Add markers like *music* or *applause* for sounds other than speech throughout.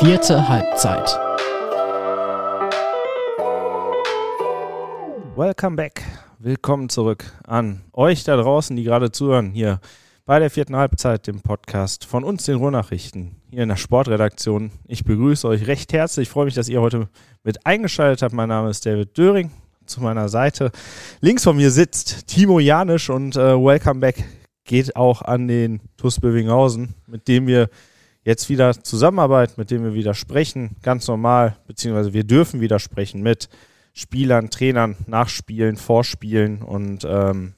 Vierte Halbzeit. Welcome back. Willkommen zurück an euch da draußen, die gerade zuhören, hier bei der vierten Halbzeit, dem Podcast von uns, den Ruhrnachrichten, hier in der Sportredaktion. Ich begrüße euch recht herzlich. Ich freue mich, dass ihr heute mit eingeschaltet habt. Mein Name ist David Döring. Zu meiner Seite links von mir sitzt Timo Janisch und äh, Welcome back geht auch an den TuS Bövinghausen, mit dem wir jetzt wieder zusammenarbeiten, mit dem wir wieder sprechen, ganz normal, beziehungsweise wir dürfen wieder sprechen mit Spielern, Trainern, Nachspielen, Vorspielen und ähm,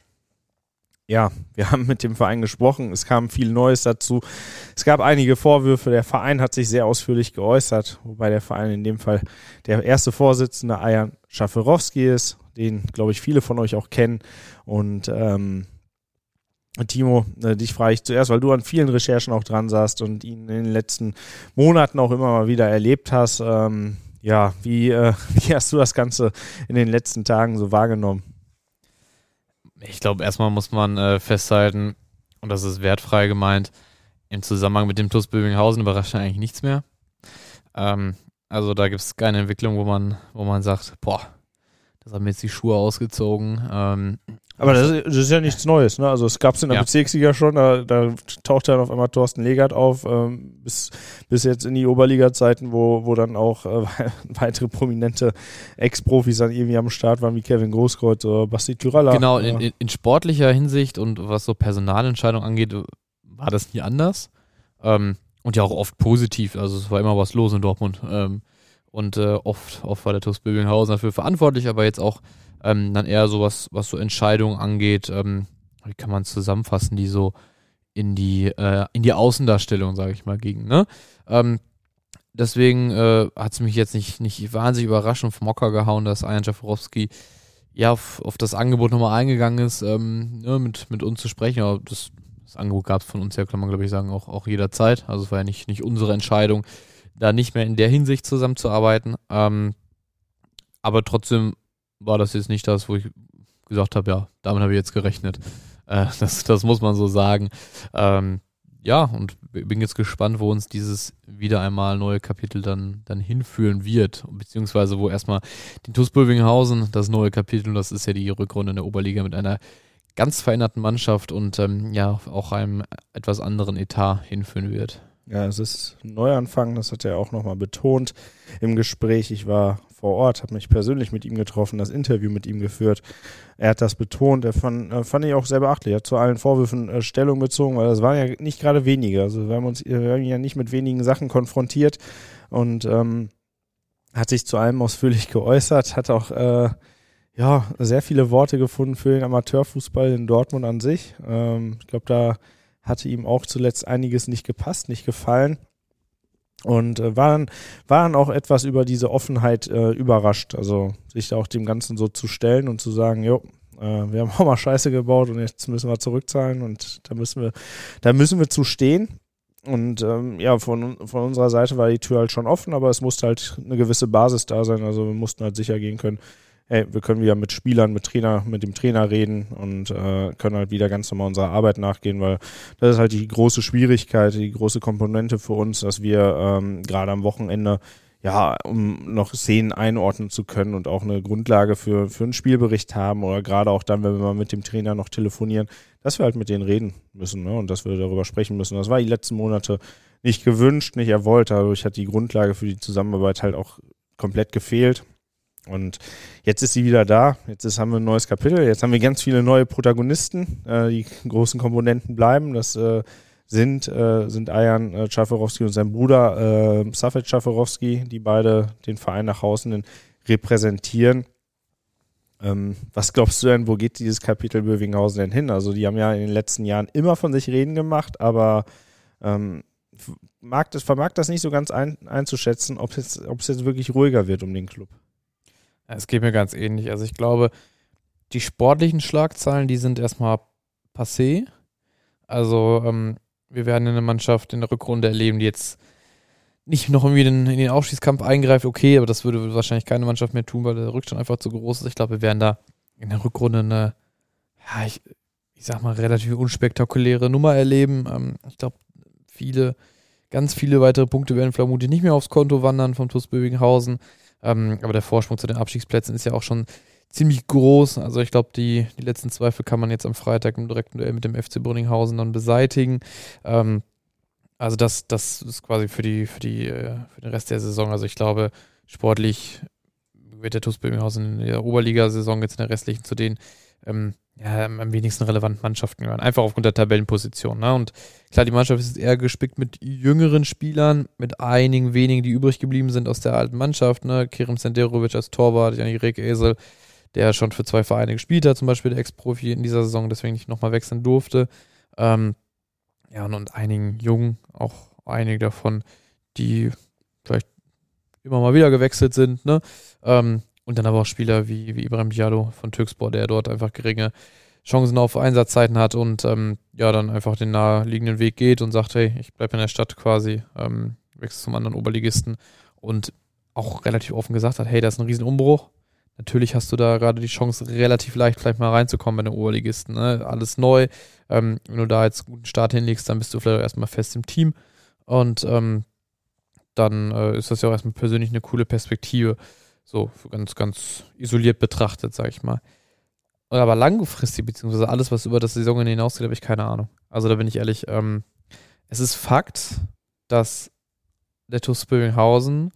ja, wir *laughs* haben mit dem Verein gesprochen. Es kam viel Neues dazu. Es gab einige Vorwürfe. Der Verein hat sich sehr ausführlich geäußert, wobei der Verein in dem Fall der erste Vorsitzende Ayan Schaferowski ist, den, glaube ich, viele von euch auch kennen. Und ähm, Timo, äh, dich frage ich zuerst, weil du an vielen Recherchen auch dran saßt und ihn in den letzten Monaten auch immer mal wieder erlebt hast. Ähm, ja, wie, äh, *laughs* wie hast du das Ganze in den letzten Tagen so wahrgenommen? Ich glaube, erstmal muss man äh, festhalten, und das ist wertfrei gemeint, im Zusammenhang mit dem TuS Böbinghausen überrascht eigentlich nichts mehr. Ähm, also da gibt es keine Entwicklung, wo man, wo man sagt, boah, das haben jetzt die Schuhe ausgezogen. Ähm, aber das ist, das ist, ja nichts Neues, ne? Also es gab es in der ja. Bezirksliga schon, da, da taucht dann auf einmal Thorsten Legert auf, ähm, bis, bis jetzt in die Oberliga-Zeiten, wo, wo dann auch äh, *laughs* weitere prominente Ex-Profis dann irgendwie am Start waren, wie Kevin Großkreuz oder Basti Tyralla. Genau, in, in, in, sportlicher Hinsicht und was so Personalentscheidungen angeht, war das nie anders. Ähm, und ja auch oft positiv, also es war immer was los in Dortmund. Ähm, und äh, oft, oft war der TuS Böbinghausen dafür verantwortlich, aber jetzt auch ähm, dann eher so was, was so Entscheidungen angeht, ähm, wie kann man es zusammenfassen, die so in die, äh, in die Außendarstellung, sage ich mal, gingen. Ne? Ähm, deswegen äh, hat es mich jetzt nicht, nicht wahnsinnig überrascht und vom Mocker gehauen, dass Ayan Jaforowski ja auf, auf das Angebot nochmal eingegangen ist, ähm, ne, mit, mit uns zu sprechen. Aber das, das Angebot gab es von uns ja, kann man glaube ich sagen, auch, auch jederzeit. Also es war ja nicht, nicht unsere Entscheidung, da nicht mehr in der Hinsicht zusammenzuarbeiten. Ähm, aber trotzdem war das jetzt nicht das, wo ich gesagt habe, ja, damit habe ich jetzt gerechnet. Äh, *laughs* das, das muss man so sagen. Ähm, ja, und bin jetzt gespannt, wo uns dieses wieder einmal neue Kapitel dann, dann hinführen wird, beziehungsweise wo erstmal den TuS Bövinghausen, das neue Kapitel, das ist ja die Rückrunde in der Oberliga mit einer ganz veränderten Mannschaft und ähm, ja, auch einem etwas anderen Etat hinführen wird. Ja, es ist ein Neuanfang, das hat er auch nochmal betont im Gespräch. Ich war vor Ort, habe mich persönlich mit ihm getroffen, das Interview mit ihm geführt. Er hat das betont, er fand, äh, fand ich auch sehr beachtlich. Er hat zu allen Vorwürfen äh, Stellung bezogen, weil das waren ja nicht gerade wenige. Also wir haben uns wir haben ja nicht mit wenigen Sachen konfrontiert und ähm, hat sich zu allem ausführlich *laughs* geäußert, hat auch äh, ja, sehr viele Worte gefunden für den Amateurfußball in Dortmund an sich. Ähm, ich glaube, da hatte ihm auch zuletzt einiges nicht gepasst, nicht gefallen. Und äh, waren, waren auch etwas über diese Offenheit äh, überrascht. Also sich auch dem Ganzen so zu stellen und zu sagen, jo, äh, wir haben *laughs* auch mal Scheiße gebaut und jetzt müssen wir zurückzahlen und da müssen wir, da müssen wir zu stehen. Und ähm, ja, von, von unserer Seite war die Tür halt schon offen, aber es musste halt eine gewisse Basis da sein. Also wir mussten halt sicher gehen können, hey, wir können wieder mit Spielern, mit Trainer, mit dem Trainer reden und äh, können halt wieder ganz normal unserer Arbeit nachgehen, weil das ist halt die große Schwierigkeit, die große Komponente für uns, dass wir ähm, gerade am Wochenende ja, um noch Szenen einordnen zu können und auch eine Grundlage für, für einen Spielbericht haben oder gerade auch dann, wenn wir mal mit dem Trainer noch telefonieren, dass wir halt mit denen reden müssen ne? und dass wir darüber sprechen müssen. Das war die letzten Monate nicht gewünscht, nicht erwollt, dadurch hat die Grundlage für die Zusammenarbeit halt auch komplett gefehlt. Und jetzt ist sie wieder da. Jetzt ist, haben wir ein neues Kapitel. Jetzt haben wir ganz viele neue Protagonisten. Äh, die großen Komponenten bleiben. Das äh, sind, äh, sind Ayan äh, und sein Bruder äh, Safet Czaforowski, die beide den Verein nach außen repräsentieren. Ähm, was glaubst du denn, wo geht dieses Kapitel Bövinghausen denn hin? Also die haben ja in den letzten Jahren immer von sich reden gemacht, aber ähm, mag das, vermag das nicht so ganz ein, einzuschätzen, ob es jetzt, ob es jetzt wirklich ruhiger wird um den Club. Es geht mir ganz ähnlich. Also ich glaube, die sportlichen Schlagzeilen, die sind erstmal passé. Also ähm, wir werden eine Mannschaft in der Rückrunde erleben, die jetzt nicht noch irgendwie in, den Aufstiegskampf eingreift. Okay, aber das würde wahrscheinlich keine Mannschaft mehr tun, weil der Rückstand einfach zu groß ist. Ich glaube, wir werden da in der Rückrunde eine, ja, ich, ich sag mal, relativ unspektakuläre Nummer erleben. Ähm, ich glaube, viele Ganz viele weitere Punkte werden vermutlich nicht mehr aufs Konto wandern vom TuS Bövinghausen. Ähm, aber der Vorsprung zu den Abstiegsplätzen ist ja auch schon ziemlich groß. Also ich glaube, die, die letzten Zweifel kann man jetzt am Freitag im direkten Duell mit dem FC Brünninghausen dann beseitigen. Ähm, also das, das ist quasi für die, für die, äh, für den Rest der Saison. Also ich glaube, sportlich wird der TuS Böminghausen in der Oberliga-Saison jetzt in der restlichen zu den ähm, ja, am wenigsten relevanten Mannschaften gehören. Einfach aufgrund der Tabellenposition. Ne? Und klar, die Mannschaft ist eher gespickt mit jüngeren Spielern, mit einigen wenigen, die übrig geblieben sind aus der alten Mannschaft. Ne? Kerem Senderovic als Torwart, Janik Esel, der schon für zwei Vereine gespielt hat, zum Beispiel der Ex-Profi in dieser Saison, deswegen nicht nochmal wechseln durfte. Ähm, ja, und, und einigen Jungen, auch einige davon, die vielleicht immer mal wieder gewechselt sind. Ne? Ähm, und dann aber auch Spieler wie, wie Ibrahim Diallo von Türkspor, der dort einfach geringe Chancen auf Einsatzzeiten hat und ähm, ja, dann einfach den naheliegenden Weg geht und sagt, hey, ich bleibe in der Stadt quasi, ähm, wechsle zum anderen Oberligisten und auch relativ offen gesagt hat, hey, das ist ein Riesenumbruch. Natürlich hast du da gerade die Chance, relativ leicht vielleicht mal reinzukommen bei den Oberligisten. Ne? Alles neu. Ähm, wenn du da jetzt einen guten Start hinlegst, dann bist du vielleicht auch erstmal fest im Team. Und ähm, dann äh, ist das ja auch erstmal persönlich eine coole Perspektive. So ganz, ganz isoliert betrachtet, sag ich mal. Aber langfristig, beziehungsweise alles, was über das Saison hinausgeht, habe ich keine Ahnung. Also da bin ich ehrlich, ähm, es ist Fakt, dass der TuS Bövinghausen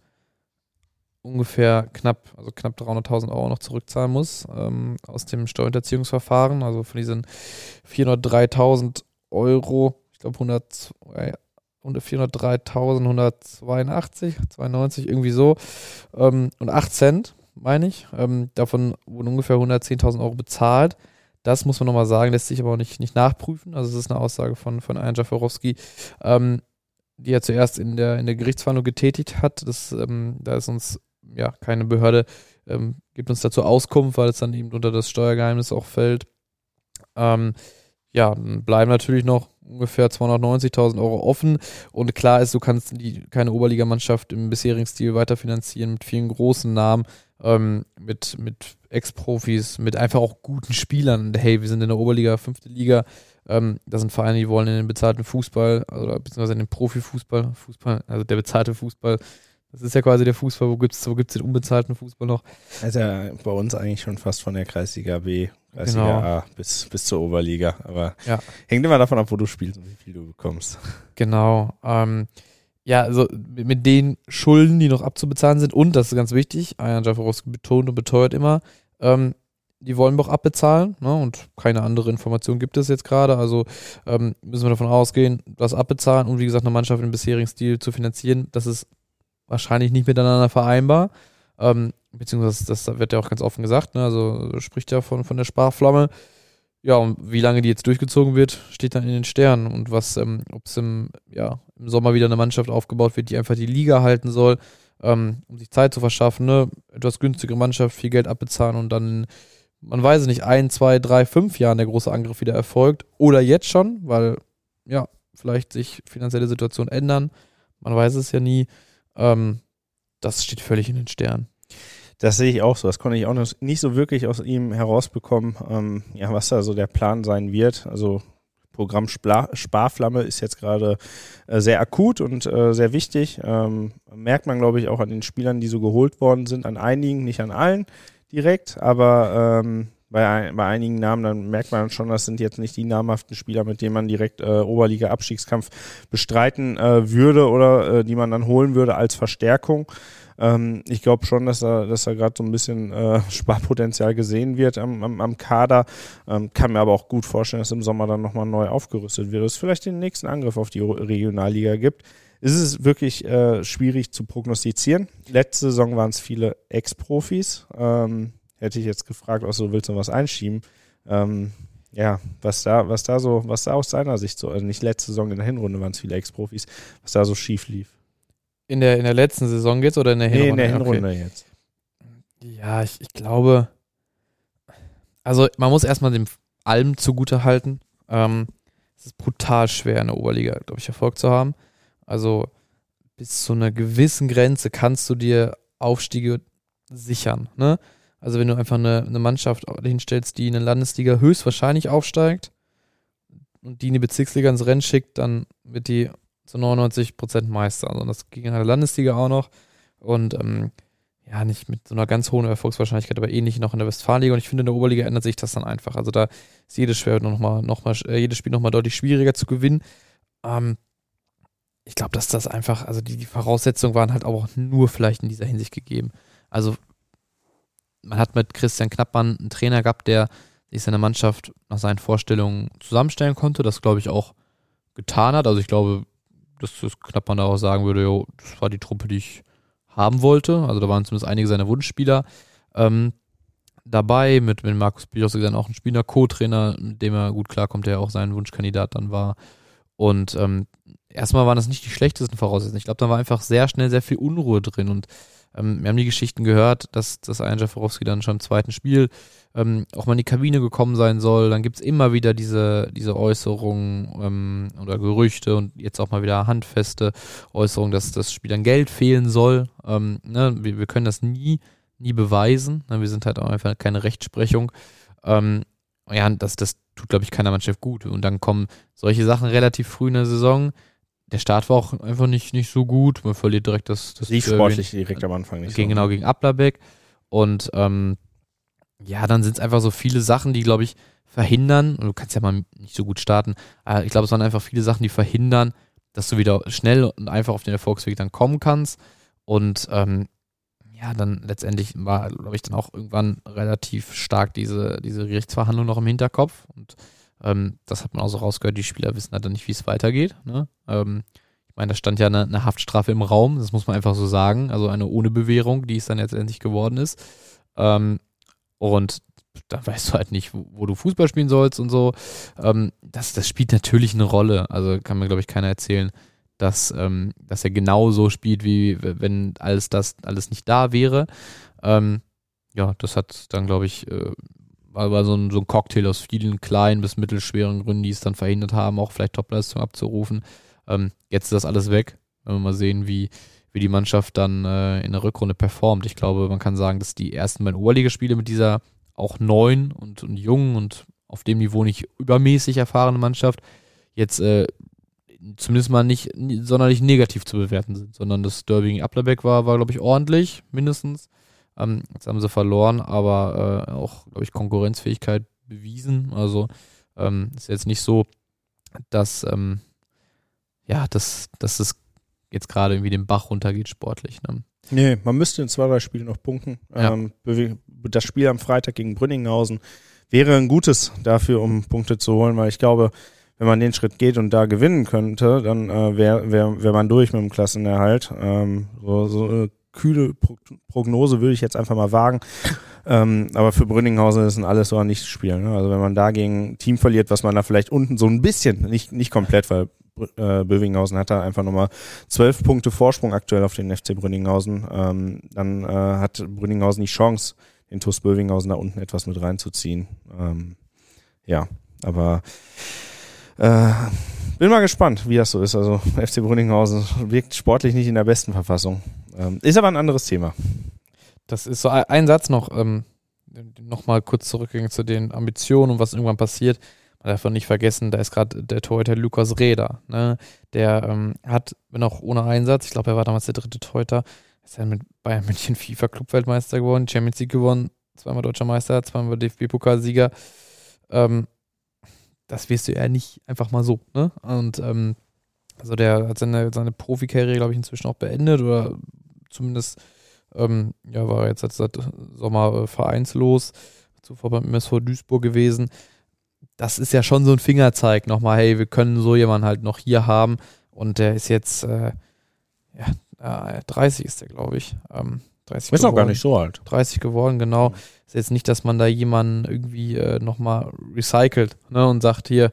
ungefähr knapp, also knapp 300.000 Euro noch zurückzahlen muss ähm, aus dem Steuerhinterziehungsverfahren. Also von diesen 403.000 Euro, ich glaube 100, 403.182, 92, irgendwie so. Ähm, und 8 Cent, meine ich. Ähm, davon wurden ungefähr 110.000 Euro bezahlt. Das muss man nochmal sagen, lässt sich aber auch nicht, nicht nachprüfen. Also, es ist eine Aussage von, von Jan Jaforowski, ähm, die er zuerst in der, in der Gerichtsverhandlung getätigt hat. Das, ähm, da ist uns ja keine Behörde, ähm, gibt uns dazu Auskunft, weil es dann eben unter das Steuergeheimnis auch fällt. Ähm, ja, bleiben natürlich noch ungefähr 290.000 Euro offen. Und klar ist, du kannst die, keine Oberligamannschaft im bisherigen Stil weiterfinanzieren mit vielen großen Namen, ähm, mit, mit Ex-Profis, mit einfach auch guten Spielern. Hey, wir sind in der Oberliga, fünfte Liga. Ähm, das sind Vereine, die wollen in den bezahlten Fußball oder beziehungsweise in den Profifußball, Fußball, also der bezahlte Fußball. Das ist ja quasi der Fußball, wo gibt es wo gibt's den unbezahlten Fußball noch? Also bei uns eigentlich schon fast von der Kreisliga B Kreisliga genau. A bis, bis zur Oberliga. Aber ja. hängt immer davon ab, wo du spielst und wie viel du bekommst. Genau. Ähm, ja, also mit den Schulden, die noch abzubezahlen sind, und das ist ganz wichtig, Ayan Jaforowski betont und beteuert immer, ähm, die wollen wir auch abbezahlen, ne? Und keine andere Information gibt es jetzt gerade. Also ähm, müssen wir davon ausgehen, das abbezahlen und wie gesagt, eine Mannschaft im bisherigen Stil zu finanzieren, das ist wahrscheinlich nicht miteinander vereinbar. Ähm, beziehungsweise das wird ja auch ganz offen gesagt, ne? also spricht ja von, von der Sparflamme. Ja, und wie lange die jetzt durchgezogen wird, steht dann in den Sternen. Und was, ähm, ob es im, ja, im Sommer wieder eine Mannschaft aufgebaut wird, die einfach die Liga halten soll, ähm, um sich Zeit zu verschaffen, ne? Etwas günstigere Mannschaft, viel Geld abbezahlen und dann, man weiß es nicht, ein, zwei, drei, fünf Jahren der große Angriff wieder erfolgt. Oder jetzt schon, weil, ja, vielleicht sich finanzielle Situationen ändern. Man weiß es ja nie. Ähm, das steht völlig in den Sternen. Das sehe ich auch so. Das konnte ich auch nicht so wirklich aus ihm herausbekommen, ähm, ja, was da so der Plan sein wird. Also Programm Spla Sparflamme ist jetzt gerade äh, sehr akut und äh, sehr wichtig. Ähm, merkt man, glaube ich, auch an den Spielern, die so geholt worden sind, an einigen, nicht an allen direkt, aber ähm, bei, bei einigen Namen, dann merkt man schon, das sind jetzt nicht die namhaften Spieler, mit denen man direkt äh, Oberliga-Abstiegskampf bestreiten äh, würde oder äh, die man dann holen würde als Verstärkung. Ähm, ich glaube schon, dass da, dass da gerade so ein bisschen äh, *laughs* Sparpotenzial gesehen wird am, am, am Kader. Ähm, kann mir aber auch gut vorstellen, dass im Sommer dann nochmal neu aufgerüstet wird. Es vielleicht den nächsten Angriff auf die Regionalliga gibt. Es ist wirklich äh, schwierig zu prognostizieren. Letzte Saison waren es viele Ex-Profis. Ähm, hätte ich jetzt gefragt, auch so willst du was einschieben? Ähm, ja, was da, was da so, was da aus seiner Sicht so, also nicht letzte Saison in der Hinrunde waren es viele Ex-Profis, was da so schief lief. In der, in der letzten Saison jetzt oder in der Hinrunde? Nee, in der Hinrunde okay. jetzt. Ja, ich, ich glaube, also man muss erstmal dem Alm zugute halten. Ähm, es ist brutal schwer in der Oberliga, glaube ich, Erfolg zu haben. Also bis zu einer gewissen Grenze kannst du dir Aufstiege sichern. Ne? Also wenn du einfach eine, eine Mannschaft hinstellst, die in der Landesliga höchstwahrscheinlich aufsteigt und die in die Bezirksliga ins Rennen schickt, dann wird die zu 99 Prozent Meister. Also das ging in der Landesliga auch noch. Und ähm, ja, nicht mit so einer ganz hohen Erfolgswahrscheinlichkeit, aber ähnlich noch in der Westfalenliga. Und ich finde, in der Oberliga ändert sich das dann einfach. Also da ist jedes, schwer noch mal, noch mal, äh, jedes Spiel nochmal deutlich schwieriger zu gewinnen. Ähm, ich glaube, dass das einfach, also die, die Voraussetzungen waren halt auch nur vielleicht in dieser Hinsicht gegeben. Also man hat mit Christian Knappmann einen Trainer gehabt, der sich seine Mannschaft nach seinen Vorstellungen zusammenstellen konnte. Das, glaube ich, auch getan hat. Also ich glaube, dass das Knappmann da auch sagen würde, jo, das war die Truppe, die ich haben wollte. Also da waren zumindest einige seiner Wunschspieler ähm, dabei, mit, mit Markus Bios dann auch ein Spieler, Co-Trainer, mit dem er gut klarkommt, der auch sein Wunschkandidat dann war. Und ähm, erstmal waren das nicht die schlechtesten Voraussetzungen. Ich glaube, da war einfach sehr schnell sehr viel Unruhe drin und ähm, wir haben die Geschichten gehört, dass, dass ein Jaforowski dann schon im zweiten Spiel ähm, auch mal in die Kabine gekommen sein soll. Dann gibt's immer wieder diese, diese Äußerungen ähm, oder Gerüchte und jetzt auch mal wieder handfeste Äußerungen, dass das Spiel an Geld fehlen soll. Ähm, ne? wir, wir können das nie, nie beweisen. Ne? Wir sind halt auch einfach keine Rechtsprechung. Ähm, ja, das, das tut, glaube ich, keiner Mannschaft gut. Und dann kommen solche Sachen relativ früh in der Saison der Start war auch einfach nicht, nicht so gut. Man verliert direkt das. das Lief sportlich direkt am Anfang nicht. Gegen, so. Genau, gegen Ablerbeck. Und ähm, ja, dann sind es einfach so viele Sachen, die, glaube ich, verhindern. Und du kannst ja mal nicht so gut starten. Aber ich glaube, es waren einfach viele Sachen, die verhindern, dass du wieder schnell und einfach auf den Erfolgsweg dann kommen kannst. Und ähm, ja, dann letztendlich war, glaube ich, dann auch irgendwann relativ stark diese, diese Gerichtsverhandlung noch im Hinterkopf. Und ähm, das hat man auch so rausgehört, die Spieler wissen halt dann nicht, wie es weitergeht. Ne? Ähm, ich meine, da stand ja eine, eine, Haftstrafe im Raum, das muss man einfach so sagen. Also eine ohne Bewährung, die es dann letztendlich geworden ist. Ähm, und da weißt du halt nicht, wo, wo du Fußball spielen sollst und so. Ähm, das, das spielt natürlich eine Rolle. Also kann mir, glaube ich, keiner erzählen, dass, ähm, dass er genau so spielt, wie wenn alles das alles nicht da wäre. Ähm, ja, das hat dann, glaube ich, äh, war so, ein, so ein Cocktail aus vielen kleinen bis mittelschweren Gründen, die es dann verhindert haben, auch vielleicht Topleistung abzurufen. Ähm, jetzt ist das alles weg. Wenn wir mal sehen, wie, wie die Mannschaft dann äh, in der Rückrunde performt. Ich glaube, man kann sagen, dass die ersten beiden Oberligaspiele mit dieser auch neuen und, und jungen und auf dem Niveau nicht übermäßig erfahrene Mannschaft jetzt äh, zumindest mal nicht sonderlich negativ zu bewerten sind, sondern das Derby gegen Applerbeck war, war glaube ich, ordentlich, mindestens. Ähm, jetzt haben sie verloren, aber äh, auch, glaube ich, Konkurrenzfähigkeit bewiesen. Also ähm, ist jetzt nicht so, dass, ähm, ja, dass, dass es jetzt gerade irgendwie den Bach runtergeht sportlich. Ne? Nee, man müsste in zwei, drei Spielen noch punkten. Ja. Ähm, das Spiel am Freitag gegen Brünninghausen wäre ein gutes dafür, um Punkte zu holen, weil ich glaube, wenn man den Schritt geht und da gewinnen könnte, dann äh, wäre wär, wär man durch mit dem Klassenerhalt. Ähm, so, so kühle Prognose würde ich jetzt einfach mal wagen. *laughs* Ähm, aber für Brünninghausen ist ein alles oder nichts Spiel. Ne? Also wenn man da gegen ein Team verliert, was man da vielleicht unten so ein bisschen, nicht, nicht komplett, weil äh, Bövinghausen hat da einfach nochmal zwölf Punkte Vorsprung aktuell auf den FC Brünninghausen, ähm, dann äh, hat Brünninghausen die Chance, den TuS Bövinghausen da unten etwas mit reinzuziehen. Ähm, ja, aber äh, bin mal gespannt, wie das so ist. Also FC Brünninghausen wirkt sportlich nicht in der besten Verfassung. Ähm, ist aber ein anderes Thema. Das ist so ein Satz noch, ähm, nochmal kurz zurückgehen zu den Ambitionen und was irgendwann passiert. Man darf nicht vergessen, da ist gerade der Torhüter Lukas Reda. Ne? Der ähm, hat, wenn auch ohne Einsatz, ich glaube, er war damals der dritte Torhüter, ist er mit Bayern München FIFA Clubweltmeister geworden, Champions League gewonnen, zweimal Deutscher Meister, zweimal DFB-Pokalsieger. Ähm, das wirst du ja nicht einfach mal so. Ne? Und ähm, also der hat seine, seine Profikarriere, glaube ich, inzwischen auch beendet oder zumindest ähm, ja, war jetzt seit Sommer äh, vereinslos, zuvor beim MSV Duisburg gewesen. Das ist ja schon so ein Fingerzeig nochmal, hey, wir können so jemanden halt noch hier haben und der ist jetzt, äh, ja, 30 ist der, glaube ich. Ähm, 30 ist noch gar nicht so alt. 30 geworden, genau. Ist jetzt nicht, dass man da jemanden irgendwie äh, nochmal recycelt ne, und sagt, hier,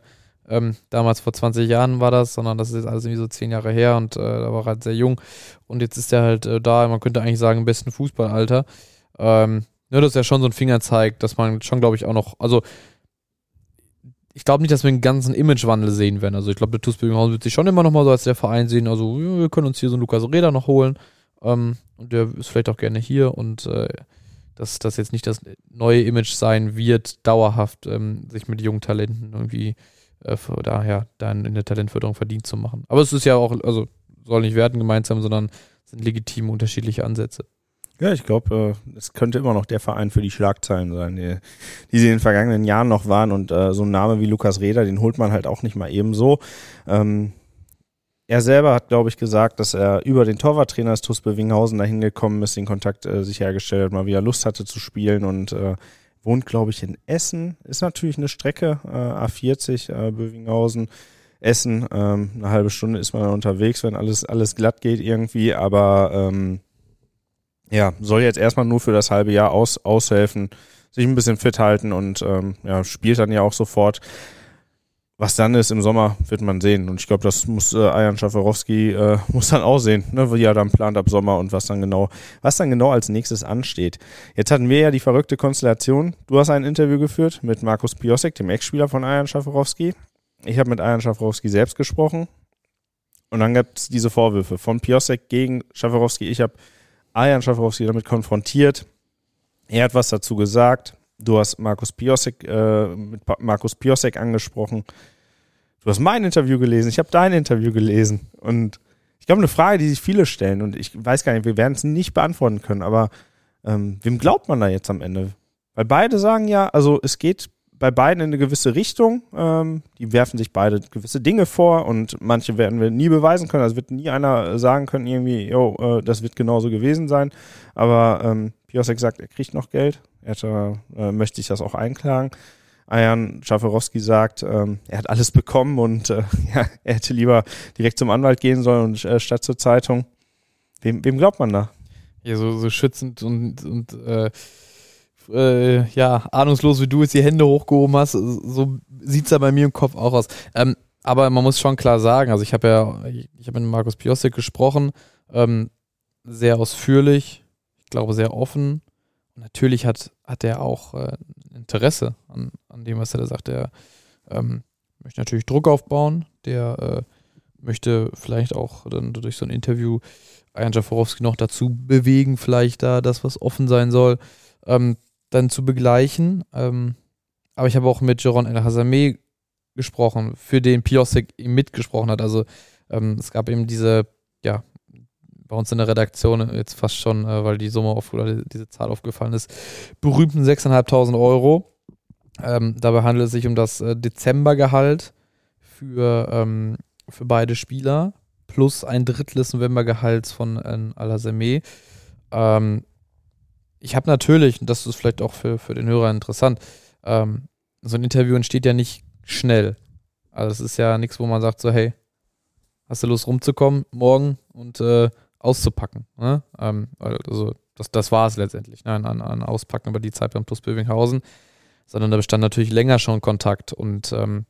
ähm, damals vor 20 Jahren war das, sondern das ist jetzt alles irgendwie so 10 Jahre her und äh, da war er halt sehr jung. Und jetzt ist er halt äh, da, man könnte eigentlich sagen, im besten Fußballalter. Ähm, ne, das ist ja schon so ein Fingerzeig, dass man schon, glaube ich, auch noch, also ich glaube nicht, dass wir einen ganzen Imagewandel sehen werden. Also ich glaube, der TuS Bögenhausen wird sich schon immer noch mal so als der Verein sehen. Also wir können uns hier so einen Lukas Reda noch holen. Ähm, und der ist vielleicht auch gerne hier und äh, dass das jetzt nicht das neue Image sein wird, dauerhaft ähm, sich mit jungen Talenten irgendwie äh, daher dann in der Talentförderung verdient zu machen. Aber es ist ja auch, also soll nicht Werten gemeinsam, sondern sind legitime unterschiedliche Ansätze. Ja, ich glaube, äh, es könnte immer noch der Verein für die Schlagzeilen sein, die, die sie in den vergangenen Jahren noch waren. Und äh, so ein Name wie Lukas Reda, den holt man halt auch nicht mal ebenso. Ähm, er selber hat, glaube ich, gesagt, dass er über den Torwarttrainer des TuS Bewinghausen dahin gekommen ist, den Kontakt äh, sich hergestellt hat, mal wieder Lust hatte zu spielen und äh, wohnt, glaube ich, in Essen. Ist natürlich eine Strecke, äh, A40, äh, Bövinghausen. Essen, ähm, eine halbe Stunde ist man dann unterwegs, wenn alles, alles glatt geht irgendwie, aber ähm, ja, soll jetzt erstmal nur für das halbe Jahr aus, aushelfen, sich ein bisschen fit halten und ähm, ja, spielt dann ja auch sofort. Was dann ist im Sommer, wird man sehen. Und ich glaube, das muss äh, Ajan Schaferowski äh, *laughs* muss dann auch sehen, ne, wie er dann plant ab Sommer und was dann genau, was dann genau als nächstes ansteht. Jetzt hatten wir ja die verrückte Konstellation. Du hast ein Interview geführt mit Markus Piosek, dem Ex-Spieler von Ajan Schaferowski. Ich habe mit Ajan Schaferowski selbst gesprochen. Und dann gab es diese Vorwürfe von Piosek gegen Schaferowski. Ich habe Ajan Schaferowski damit konfrontiert. Er hat was dazu gesagt. Du hast Markus Piosek, äh, mit Markus Piosek angesprochen. Du hast mein Interview gelesen, ich habe dein Interview gelesen. Und ich glaube, eine Frage, die sich viele stellen, und ich weiß gar nicht, wir werden es nicht beantworten können, aber ähm, wem glaubt man da jetzt am Ende? Weil beide sagen ja, also es geht bei beiden in eine gewisse Richtung. Ähm, die werfen sich beide gewisse Dinge vor und manche werden wir nie beweisen können. Also wird nie einer sagen können, irgendwie, yo, äh, das wird genauso gewesen sein. Aber ähm, Piosek sagt, er kriegt noch Geld. Er hätte, äh, möchte ich das auch einklagen. Ayan Schaferowski sagt, ähm, er hat alles bekommen und äh, *laughs* ja, er hätte lieber direkt zum Anwalt gehen sollen und äh, statt zur Zeitung. Wem, wem glaubt man da? Ja, so, so schützend und, und äh, äh, ja, ahnungslos wie du jetzt die Hände hochgehoben hast, so sieht es ja bei mir im Kopf auch aus. Ähm, aber man muss schon klar sagen, also ich habe ja, ich habe mit Markus Piosek gesprochen, ähm, sehr ausführlich, ich glaube sehr offen. Natürlich hat, hat er auch äh, Interesse an, an dem, was er da sagt. Er ähm, möchte natürlich Druck aufbauen, der äh, möchte vielleicht auch dann durch so ein Interview Ayan Jaforowski noch dazu bewegen, vielleicht da das, was offen sein soll. Ähm, dann zu begleichen. Ähm, aber ich habe auch mit Jeron El Hazameh gesprochen, für den Piosek mitgesprochen hat. Also ähm, es gab eben diese, ja, bei uns in der Redaktion jetzt fast schon, äh, weil die Summe auf, oder diese Zahl aufgefallen ist, berühmten 6.500 Euro. Ähm, dabei handelt es sich um das äh, Dezembergehalt für, ähm, für beide Spieler plus ein Drittel des Novembergehalts von äh, Al-Hazameh. Ähm, ich habe natürlich, und das ist vielleicht auch für, für den Hörer interessant, ähm, so ein Interview entsteht ja nicht schnell. Also es ist ja nichts, wo man sagt so, hey, hast du Lust rumzukommen morgen und äh, auszupacken. Ne? Ähm, also das, das war es letztendlich, ne? an, an Auspacken über die Zeit beim TuS Bövinghausen. Sondern da bestand natürlich länger schon Kontakt und ähm,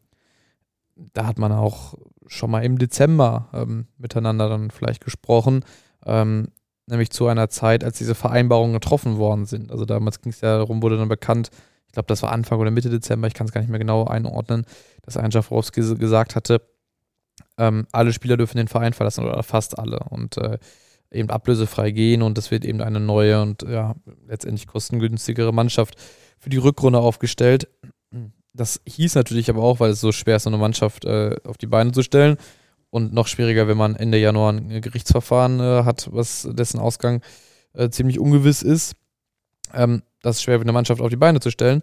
da hat man auch schon mal im Dezember ähm, miteinander dann vielleicht gesprochen. Ähm, nämlich zu einer Zeit, als diese Vereinbarungen getroffen worden sind. Also damals ging es ja darum, wurde dann bekannt, ich glaube, das war Anfang oder Mitte Dezember, ich kann es gar nicht mehr genau einordnen, dass ein Jafrowski gesagt hatte, ähm, alle Spieler dürfen den Verein verlassen oder fast alle und äh, eben ablösefrei gehen und es wird eben eine neue und ja, letztendlich kostengünstigere Mannschaft für die Rückrunde aufgestellt. Das hieß natürlich aber auch, weil es so schwer ist, so eine Mannschaft äh, auf die Beine zu stellen, und noch schwieriger, wenn man Ende Januar ein Gerichtsverfahren äh, hat, was dessen Ausgang äh, ziemlich ungewiss ist. Ähm, das ist schwer, eine Mannschaft auf die Beine zu stellen.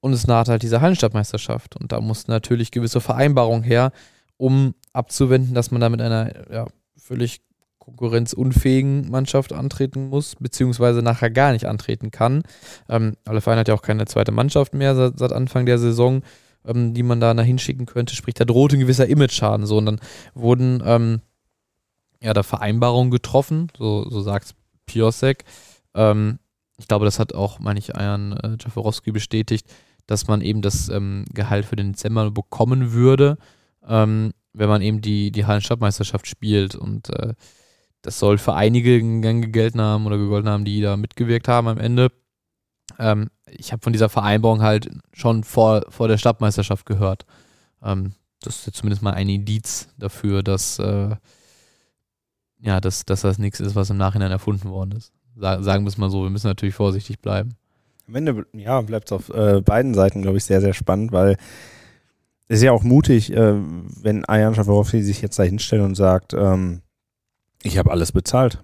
Und es naht halt diese Hallenstadtmeisterschaft. Und da mussten natürlich gewisse Vereinbarungen her, um abzuwenden, dass man da mit einer ja, völlig konkurrenzunfähigen Mannschaft antreten muss, beziehungsweise nachher gar nicht antreten kann. Ähm, alle Vereine hat ja auch keine zweite Mannschaft mehr seit, seit Anfang der Saison ähm, die man da hinschicken könnte. Sprich, da drohte ein gewisser Image-Schaden. So, und dann wurden ähm, ja da Vereinbarungen getroffen, so, so sagt Piosek. Ähm, ich glaube, das hat auch, meine ich, Ayan äh, bestätigt, dass man eben das ähm, Gehalt für den Dezember bekommen würde, ähm, wenn man eben die, die Hallenstadtmeisterschaft spielt. Und äh, das soll für einige gegolten haben oder gegolten haben, die da mitgewirkt haben am Ende. Ähm, ich habe von dieser Vereinbarung halt schon vor, vor der Stadtmeisterschaft gehört. Ähm, das ist jetzt zumindest mal ein Indiz dafür, dass, äh, ja, dass, dass das nichts ist, was im Nachhinein erfunden worden ist. Sa sagen wir es mal so, wir müssen natürlich vorsichtig bleiben. Am Ende ja, bleibt es auf äh, beiden Seiten, glaube ich, sehr, sehr spannend, weil ist ja auch mutig, äh, wenn Ayan Schaforowski sich jetzt da hinstellt und sagt, ähm, ich habe alles bezahlt.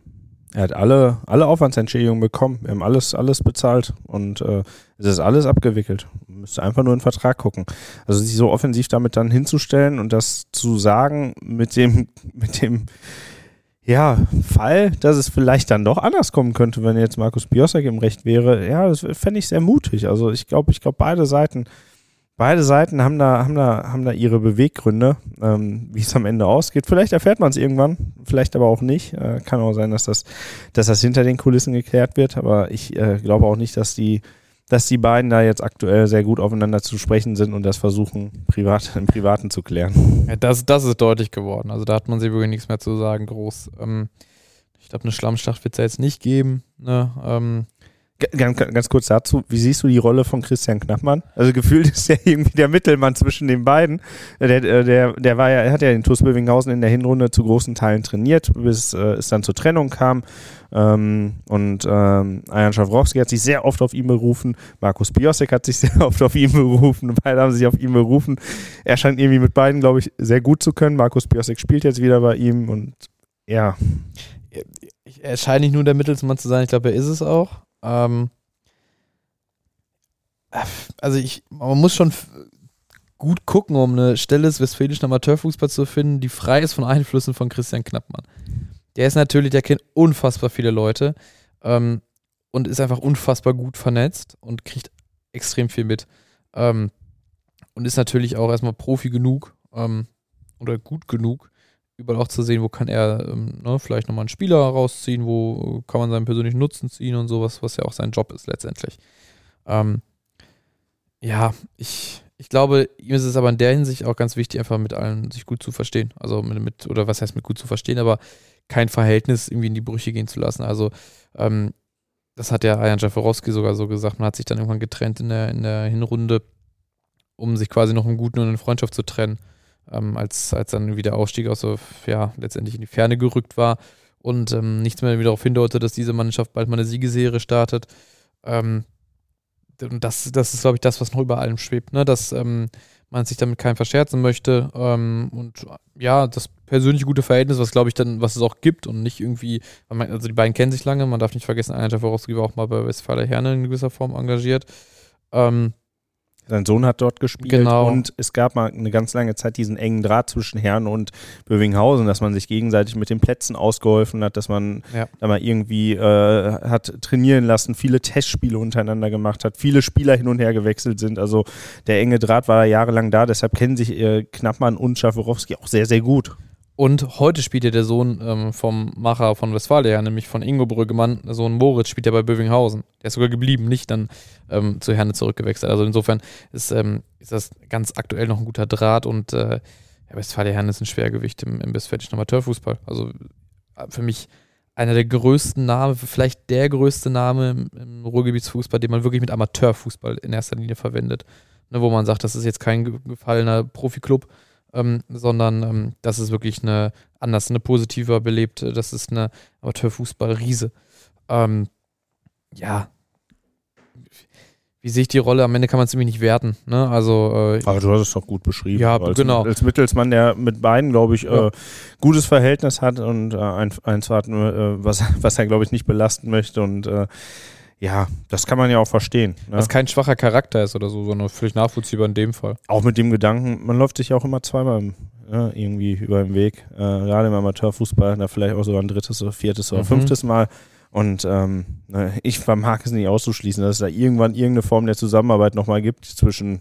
Er hat alle, alle Aufwandsentschädigungen bekommen. Wir haben alles, alles bezahlt und äh, es ist alles abgewickelt. Müsste einfach nur in den Vertrag gucken. Also sich so offensiv damit dann hinzustellen und das zu sagen mit dem, *laughs* mit dem ja, Fall, dass es vielleicht dann doch anders kommen könnte, wenn jetzt Markus Biosek im Recht wäre, ja, das fände ich sehr mutig. Also ich glaube, ich glaube, beide Seiten beide Seiten haben da, haben da, haben da ihre Beweggründe, ähm, wie es am Ende ausgeht. Vielleicht erfährt man es irgendwann, vielleicht aber auch nicht. Äh, kann auch sein, dass das, dass das hinter den Kulissen geklärt wird, aber ich äh, glaube auch nicht, dass die, dass die beiden da jetzt aktuell sehr gut aufeinander zu sprechen sind und das versuchen, privat, im Privaten zu klären. Ja, das, das ist deutlich geworden. Also da hat man sich wirklich nichts mehr zu sagen, groß. Ähm, ich glaube, eine Schlammschlacht wird es ja jetzt nicht geben. Ne? Ähm, Ganz, ganz kurz dazu, wie siehst du die Rolle von Christian Knappmann? Also gefühlt ist er *laughs* irgendwie der Mittelmann zwischen den beiden. Der, äh, der, der war ja, hat ja den TuS Bövinghausen in der Hinrunde zu großen Teilen trainiert, bis äh, es dann zur Trennung kam. Ähm, und ähm, Ajan Schawrowski hat sich sehr oft auf ihn berufen. Markus Biosek hat sich *laughs* sehr oft auf ihn berufen. Beide haben sich auf ihn berufen. Er scheint irgendwie mit beiden, glaube ich, sehr gut zu können. Markus Biosek spielt jetzt wieder bei ihm und ja. Er scheint nicht nur der Mittelsmann zu sein, ich glaube, er ist es auch. Ähm, also ich, man muss schon gut gucken, um eine Stelle des westfälischen Amateurfußballs zu finden, die frei ist von Einflüssen von Christian Knappmann. Der ist natürlich, der kennt unfassbar viele Leute ähm, und ist einfach unfassbar gut vernetzt und kriegt extrem viel mit. Ähm, und ist natürlich auch erstmal Profi genug ähm, oder gut genug, überall auch zu sehen, wo kann er ähm, ne, vielleicht nochmal einen Spieler rausziehen, wo kann man seinen persönlichen Nutzen ziehen und sowas, was ja auch sein Job ist letztendlich. Ähm, ja, ich, ich glaube, ihm ist es aber in der Hinsicht auch ganz wichtig, einfach mit allen sich gut zu verstehen. Also mit, mit oder was heißt mit gut zu verstehen, aber kein Verhältnis irgendwie in die Brüche gehen zu lassen. Also ähm, das hat ja Ajan Jaforowski sogar so gesagt, man hat sich dann irgendwann getrennt in der, in der Hinrunde, um sich quasi noch im Guten und in Freundschaft zu trennen ähm, als, als dann wieder Ausstieg aus so, ja, letztendlich in die Ferne gerückt war und ähm, nichts mehr darauf hindeutet, dass diese Mannschaft bald mal eine Siegeserie startet. Ähm, das, das ist, glaube ich, das, was noch über allem schwebt, ne? dass ähm, man sich damit keinem verscherzen möchte ähm, und ja, das persönliche gute Verhältnis, was glaube ich dann, was es auch gibt und nicht irgendwie, also die beiden kennen sich lange, man darf nicht vergessen, einer der Vorausgeber auch mal bei Westfaler Herne in gewisser Form engagiert. Ähm, sein Sohn hat dort gespielt genau. und es gab mal eine ganz lange Zeit diesen engen Draht zwischen Herrn und Bövinghausen, dass man sich gegenseitig mit den Plätzen ausgeholfen hat, dass man ja. da mal irgendwie äh, hat trainieren lassen, viele Testspiele untereinander gemacht hat, viele Spieler hin und her gewechselt sind. Also der enge Draht war jahrelang da, deshalb kennen sich äh, Knappmann und Schaforowski auch sehr, sehr gut. Und heute spielt ja der Sohn ähm, vom Macher von Westfalia, nämlich von Ingo Brüggemann, Sohn Moritz, spielt ja bei Bövinghausen. Der ist sogar geblieben, nicht dann ähm, zu Herne zurückgewechselt. Also insofern ist, ähm, ist das ganz aktuell noch ein guter Draht und äh, ja, Westfalia Herne ist ein Schwergewicht im, im westfälischen Amateurfußball. Also äh, für mich einer der größten Namen, vielleicht der größte Name im, im Ruhrgebietsfußball, den man wirklich mit Amateurfußball in erster Linie verwendet. Ne, wo man sagt, das ist jetzt kein gefallener Profiklub, ähm, sondern ähm, das ist wirklich eine anders, eine positiver belebt, das ist eine Amateurfußball-Riese. Ähm, ja, wie sehe ich die Rolle? Am Ende kann man es nämlich nicht werten. Ne? Also, äh, Aber du hast es doch gut beschrieben. Ja, als, genau. Als Mittelsmann, der mit beiden, glaube ich, ja. äh, gutes Verhältnis hat und äh, ein, eins hat, äh, was, *laughs* was er, glaube ich, nicht belasten möchte und äh, ja, das kann man ja auch verstehen. Ne? Was kein schwacher Charakter ist oder so, sondern völlig nachvollziehbar in dem Fall. Auch mit dem Gedanken, man läuft sich ja auch immer zweimal ja, irgendwie über den Weg. Äh, gerade im Amateurfußball, da vielleicht auch sogar ein drittes oder viertes oder mhm. fünftes Mal. Und ähm, ne, ich vermag es nicht auszuschließen, dass es da irgendwann irgendeine Form der Zusammenarbeit nochmal gibt zwischen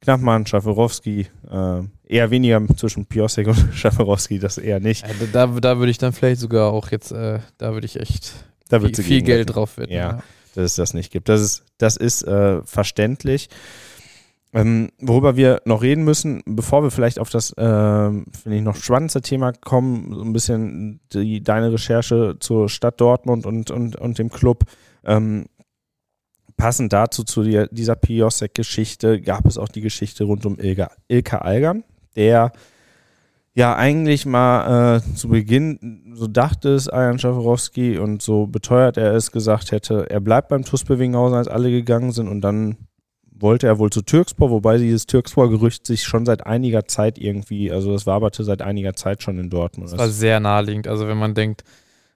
Knappmann, Schaforowski, äh, eher weniger zwischen Piosek und *laughs* Schaforowski, das eher nicht. Ja, da, da würde ich dann vielleicht sogar auch jetzt, äh, da würde ich echt da viel, viel Geld drauf wetten. Ja. ja dass es das nicht gibt. Das ist, das ist äh, verständlich. Ähm, worüber wir noch reden müssen, bevor wir vielleicht auf das, äh, finde ich, noch spannendste Thema kommen, so ein bisschen die, deine Recherche zur Stadt Dortmund und, und, und dem Club. Ähm, passend dazu, zu die, dieser Piosek-Geschichte, gab es auch die Geschichte rund um Ilka, Ilka Algern, der ja eigentlich mal äh, zu Beginn, so dachte es Ajan Schaforowski und so beteuert er es, gesagt hätte, er bleibt beim TuS Winghausen, als alle gegangen sind und dann wollte er wohl zu Türkspor, wobei dieses Türkspor-Gerücht sich schon seit einiger Zeit irgendwie, also das waberte seit einiger Zeit schon in Dortmund. Das war sehr naheliegend. Also wenn man denkt,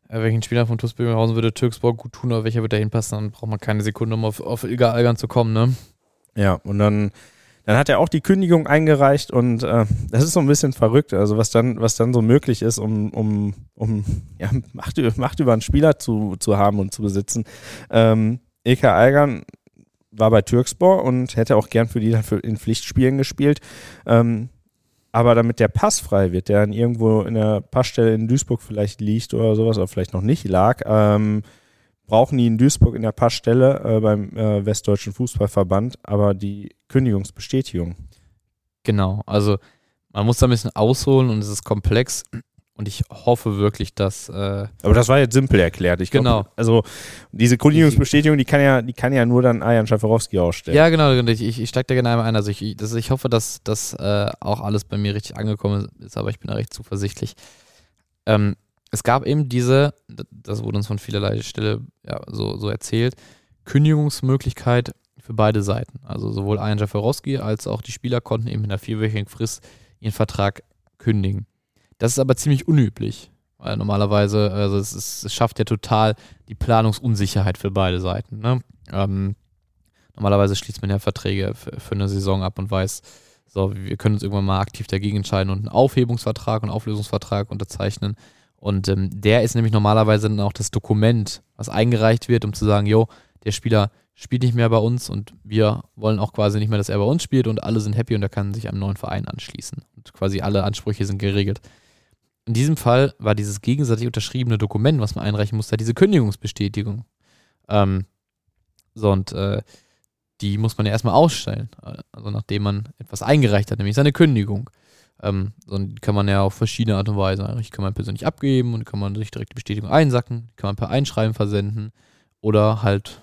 äh, welchen Spieler von TuS Böhmerhausen würde Türkspor gut tun oder welcher wird da hinpassen, dann braucht man keine Sekunde, um auf, auf Ilga Algern zu kommen, ne? Ja, und dann, dann hat er auch die Kündigung eingereicht und äh, das ist so ein bisschen verrückt, also was dann, was dann so möglich ist, um, um, um ja, Macht, Macht über einen Spieler zu, zu haben und zu besitzen. Ähm, Ilka Algern war bei Türkspor und hätte auch gern für die dann für in Pflichtspielen gespielt. Ähm, aber damit der Pass frei wird, der dann irgendwo in der Passstelle in Duisburg vielleicht liegt oder sowas, oder vielleicht noch nicht lag, ähm, brauchen die in Duisburg in der Passstelle äh, beim äh, Westdeutschen Fußballverband aber die Kündigungsbestätigung. Genau, also man muss da ein bisschen ausholen und es ist komplex. Und ich hoffe wirklich, dass. Äh Aber das war jetzt simpel erklärt. Ich glaub, genau. Also diese Kündigungsbestätigung, die kann ja, die kann ja nur dann Ajan Schaferowski ausstellen. Ja, genau. Ich, ich, ich steige da gerne einmal ein. Also ich, das, ich hoffe, dass das äh, auch alles bei mir richtig angekommen ist, aber ich bin da recht zuversichtlich. Ähm, es gab eben diese, das wurde uns von vielerlei Stelle ja, so, so erzählt, Kündigungsmöglichkeit für beide Seiten. Also sowohl Ajan Schaferowski als auch die Spieler konnten eben in einer vierwöchigen Frist ihren Vertrag kündigen. Das ist aber ziemlich unüblich, weil normalerweise, also es, ist, es schafft ja total die Planungsunsicherheit für beide Seiten. Ne? Ähm, normalerweise schließt man ja Verträge für, für, eine Saison ab und weiß, so, wir können uns irgendwann mal aktiv dagegen entscheiden und einen Aufhebungsvertrag und Auflösungsvertrag unterzeichnen. Und ähm, der ist nämlich normalerweise dann auch das Dokument, was eingereicht wird, um zu sagen, jo, der Spieler spielt nicht mehr bei uns und wir wollen auch quasi nicht mehr, dass er bei uns spielt und alle sind happy und er kann sich einem neuen Verein anschließen. Und quasi alle Ansprüche sind geregelt. In diesem Fall war dieses gegenseitig unterschriebene Dokument, was man einreichen musste, diese Kündigungsbestätigung. Ähm, so, und äh, die muss man ja erstmal ausstellen. Also nachdem man etwas eingereicht hat, nämlich seine Kündigung. Ähm, so, und die kann man ja auf verschiedene Art und Weise einrichten. Kann man persönlich abgeben und kann man sich direkt die Bestätigung einsacken, kann man per Einschreiben versenden oder halt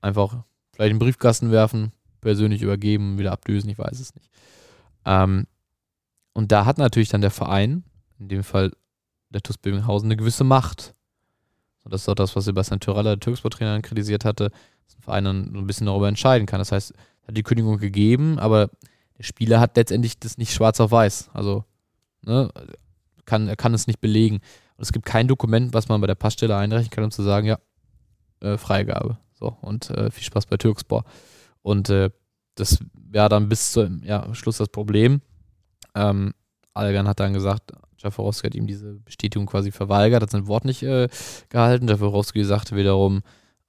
einfach vielleicht in den Briefkasten werfen, persönlich übergeben, wieder abdösen, ich weiß es nicht. Ähm, und da hat natürlich dann der Verein in dem Fall der TuS Bövinghausen, eine gewisse Macht. Und das ist auch das, was Sebastian Tyraller, der Türksport-Trainer, kritisiert hatte, dass ein Verein dann so ein bisschen darüber entscheiden kann. Das heißt, hat die Kündigung gegeben, aber der Spieler hat letztendlich das nicht schwarz auf weiß. Also, ne, kann, er kann es nicht belegen. Und es gibt kein Dokument, was man bei der Passstelle einreichen kann, um zu sagen, ja, äh, Freigabe. So, und äh, viel Spaß bei Türkspor. Und äh, das wäre dann bis zum ja, Schluss das Problem. Ähm, Algan hat dann gesagt, Jaforowski hat ihm diese Bestätigung quasi verweigert, hat sein Wort nicht äh, gehalten. Jaforowski sagte wiederum,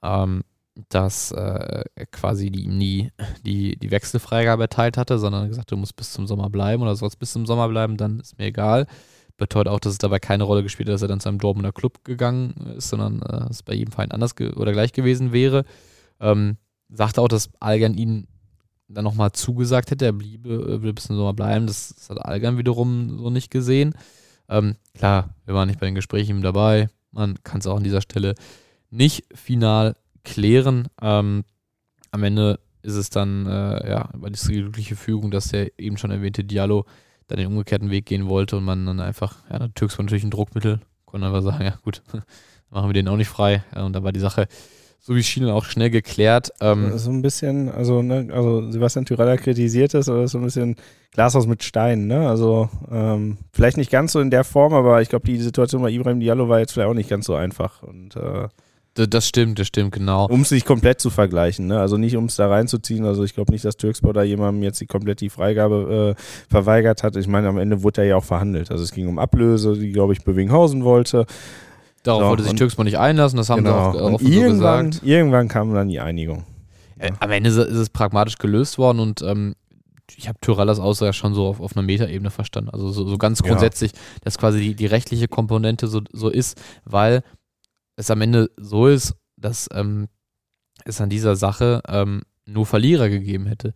ähm, dass äh, er quasi ihm nie die, die Wechselfreigabe erteilt hatte, sondern gesagt, du musst bis zum Sommer bleiben oder sollst bis zum Sommer bleiben, dann ist mir egal. Beteuert auch, dass es dabei keine Rolle gespielt hat, dass er dann zu einem Dortmunder Club gegangen ist, sondern äh, es bei jedem Verein anders oder gleich gewesen wäre. Ähm, sagte auch, dass Algan ihn dann nochmal zugesagt hätte, er bliebe, will bis zum Sommer bleiben. Das, das hat Algan wiederum so nicht gesehen. Ähm, klar, wir waren nicht bei den Gesprächen dabei. Man kann es auch an dieser Stelle nicht final klären. Ähm, am Ende ist es dann, äh, ja, war die glückliche Fügung, dass der eben schon erwähnte Diallo dann den umgekehrten Weg gehen wollte und man dann einfach, ja, der Türks war natürlich ein Druckmittel, konnte einfach sagen, ja gut, *laughs* machen wir den auch nicht frei. Ja, und da war die Sache so wie Schiene auch schnell geklärt. Ähm, so ein bisschen, also, ne, also Sebastian Tyrella kritisiert es, aber so ein bisschen Glashaus mit Steinen, ne? Also ähm, vielleicht nicht ganz so in der Form, aber ich glaube, die Situation bei Ibrahim Diallo war jetzt vielleicht auch nicht ganz so einfach. Und äh, das stimmt, das stimmt, genau. Um es nicht komplett zu vergleichen, ne? Also nicht, um es da reinzuziehen. Also ich glaube nicht, dass Türkspor da jemandem jetzt die komplett die Freigabe äh, verweigert hat. Ich meine, am Ende wurde er ja auch verhandelt. Also es ging um Ablöse, die, glaube ich, Bewinghausen wollte. Darauf So, wollte sich Türkspor nicht einlassen, das haben Genau. sie auch offen so irgendwann, gesagt. irgendwann kam dann die Einigung. Äh, am Ende ist es pragmatisch gelöst worden und ähm, ich habe Tyrellas Aussage schon so auf, auf einer Metaebene verstanden. Also so, so ganz Ja. grundsätzlich, dass quasi die, die rechtliche Komponente so, so ist, weil es am Ende so ist, dass ähm, es an dieser Sache ähm, nur Verlierer gegeben hätte.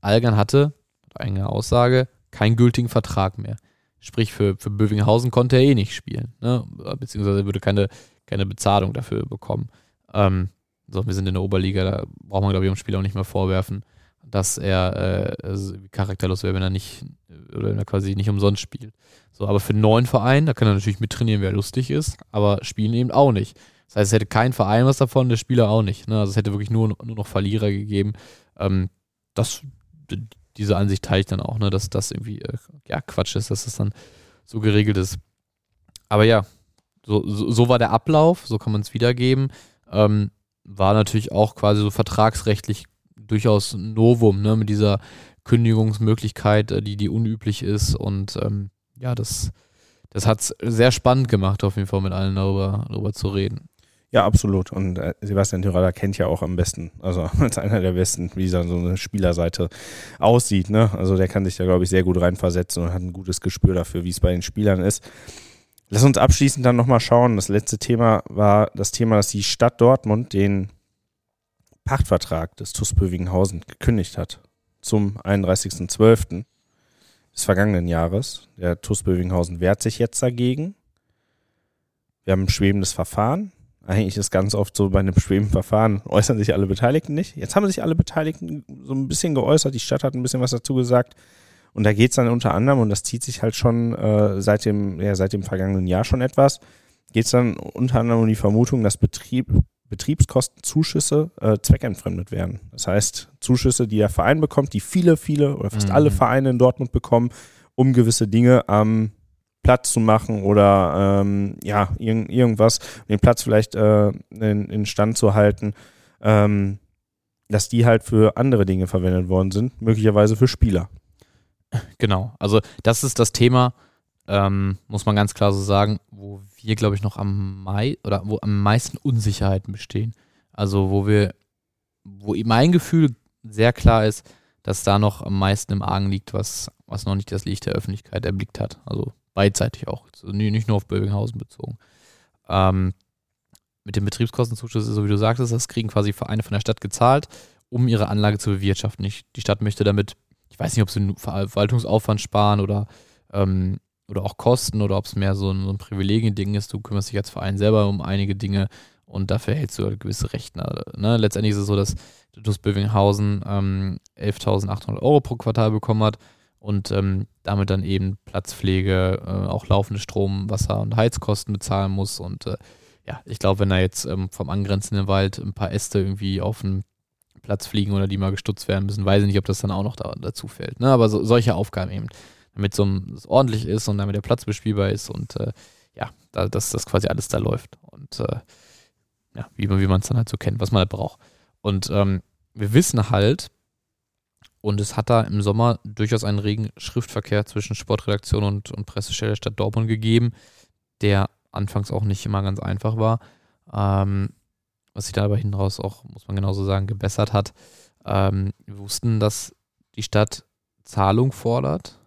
Algan hatte, eigene Aussage, keinen gültigen Vertrag mehr. Sprich, für, für Bövinghausen konnte er eh nicht spielen. Ne? Beziehungsweise würde keine, keine Bezahlung dafür bekommen. Ähm, so, wir sind in der Oberliga, da braucht man, glaube ich, dem Spieler auch nicht mehr vorwerfen, dass er äh, charakterlos wäre, wenn er nicht oder wenn er quasi nicht umsonst spielt. So, aber für einen neuen Verein, da kann er natürlich mittrainieren, wer lustig ist, aber spielen eben auch nicht. Das heißt, es hätte kein Verein was davon, der Spieler auch nicht. Ne? Also es hätte wirklich nur, nur noch Verlierer gegeben. Ähm, das, diese Ansicht teile ich dann auch, ne, dass das irgendwie äh, ja, Quatsch ist, dass das dann so geregelt ist. Aber ja, so, so, so war der Ablauf, so kann man es wiedergeben. Ähm, war natürlich auch quasi so vertragsrechtlich durchaus Novum, ne, mit dieser Kündigungsmöglichkeit, äh, die, die unüblich ist. Und ähm, ja, das, das hat es sehr spannend gemacht, auf jeden Fall mit allen darüber, darüber zu reden. Ja, absolut. Und äh, Sebastian Tyraller kennt ja auch am besten, also *laughs* als einer der besten, wie so eine Spielerseite aussieht. Ne? Also der kann sich da, glaube ich, sehr gut reinversetzen und hat ein gutes Gespür dafür, wie es bei den Spielern ist. Lass uns abschließend dann nochmal schauen. Das letzte Thema war das Thema, dass die Stadt Dortmund den Pachtvertrag des TuS Bövinghausen gekündigt hat zum 31.12. des vergangenen Jahres. Der TuS Bövinghausen wehrt sich jetzt dagegen. Wir haben ein schwebendes Verfahren. Eigentlich ist ganz oft so bei einem schwebenden Verfahren äußern sich alle Beteiligten nicht. Jetzt haben sich alle Beteiligten so ein bisschen geäußert. Die Stadt hat ein bisschen was dazu gesagt. Und da geht es dann unter anderem, und das zieht sich halt schon äh, seit, dem, ja, seit dem vergangenen Jahr schon etwas, geht es dann unter anderem um die Vermutung, dass Betrieb, Betriebskostenzuschüsse äh, zweckentfremdet werden. Das heißt, Zuschüsse, die der Verein bekommt, die viele, viele oder fast mhm. alle Vereine in Dortmund bekommen, um gewisse Dinge am Platz zu machen oder ähm, ja, irg irgendwas, den Platz vielleicht äh, in, in Stand zu halten, ähm, dass die halt für andere Dinge verwendet worden sind, möglicherweise für Spieler. Genau, also das ist das Thema, ähm, muss man ganz klar so sagen, wo wir, glaube ich, noch am Mai oder wo am meisten Unsicherheiten bestehen. Also wo wir, wo mein Gefühl sehr klar ist, dass da noch am meisten im Argen liegt, was, was noch nicht das Licht der Öffentlichkeit erblickt hat. Also beidseitig auch, nicht nur auf Bövinghausen bezogen. Ähm, mit dem Betriebskostenzuschuss ist so wie du sagtest, das kriegen quasi Vereine von der Stadt gezahlt, um ihre Anlage zu bewirtschaften. die Stadt möchte damit, ich weiß nicht, ob sie Verwaltungsaufwand sparen oder ähm, oder auch Kosten oder ob es mehr so ein, so ein Privilegien-Ding ist. Du kümmerst dich als Verein selber um einige Dinge und dafür hältst du halt gewisse Rechte. Ne? Letztendlich ist es so, dass TuS Bövinghausen ähm, 11.800 Euro pro Quartal bekommen hat und ähm, damit dann eben Platzpflege, äh, auch laufende Strom, Wasser und Heizkosten bezahlen muss. Und äh, ja, ich glaube, wenn da jetzt ähm, vom angrenzenden Wald ein paar Äste irgendwie auf den Platz fliegen oder die mal gestutzt werden müssen, weiß ich nicht, ob das dann auch noch da, dazu fällt. Ne? Aber so, solche Aufgaben eben damit so es ordentlich ist und damit der Platz bespielbar ist und äh, ja, da, dass das quasi alles da läuft. Und äh, ja, wie, man es dann halt so kennt, was man halt braucht. Und ähm, wir wissen halt, und es hat da im Sommer durchaus einen regen Schriftverkehr zwischen Sportredaktion und, und Pressestelle der Stadt Dortmund gegeben, der anfangs auch nicht immer ganz einfach war. Ähm, was sich da aber hinten raus auch, muss man genauso sagen, gebessert hat. Ähm, wir wussten, dass die Stadt Zahlung fordert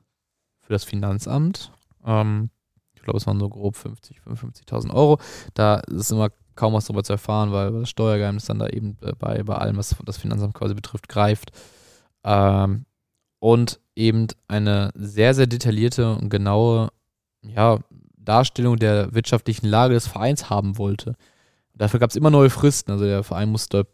für das Finanzamt. Ähm, ich glaube, es waren so grob 50, 55.000 Euro. Da ist immer kaum was darüber zu erfahren, weil das Steuergeheimnis dann da eben bei, bei allem, was das Finanzamt quasi betrifft, greift. Ähm, und eben eine sehr, sehr detaillierte und genaue ja, Darstellung der wirtschaftlichen Lage des Vereins haben wollte. Dafür gab es immer neue Fristen. Also der Verein musste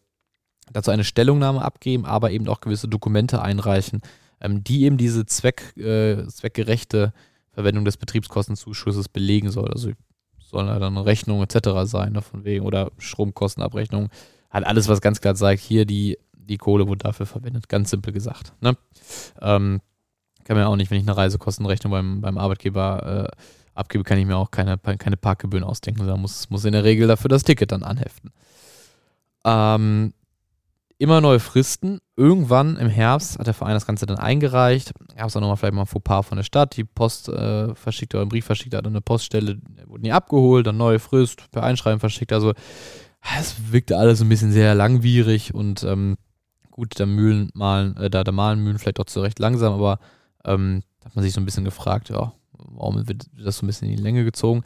dazu eine Stellungnahme abgeben, aber eben auch gewisse Dokumente einreichen, ähm, die eben diese Zweck, äh, zweckgerechte Verwendung des Betriebskostenzuschusses belegen soll. Also sollen da dann Rechnungen etc. sein, ne, von wegen, oder Stromkostenabrechnung. Hat alles, was ganz klar zeigt, hier die, die Kohle wurde dafür verwendet, ganz simpel gesagt. Ne? Ähm, kann mir auch nicht, wenn ich eine Reisekostenrechnung beim, beim Arbeitgeber äh, abgebe, kann ich mir auch keine, keine Parkgebühren ausdenken. Da muss, muss in der Regel dafür das Ticket dann anheften. Ähm, immer neue Fristen. Irgendwann im Herbst hat der Verein das Ganze dann eingereicht. Gab es auch nochmal vielleicht mal ein Fauxpas von der Stadt. Die Post äh, verschickt oder einen Brief verschickt hat eine Poststelle, wurde nie abgeholt, dann neue Frist, per Einschreiben verschickt. Also es wirkte alles ein bisschen sehr langwierig und ähm, gut, da Mühlen malen, äh, da, da malen Mühlen vielleicht auch zu Recht langsam, aber ähm, hat man sich so ein bisschen gefragt, ja, warum wird das so ein bisschen in die Länge gezogen?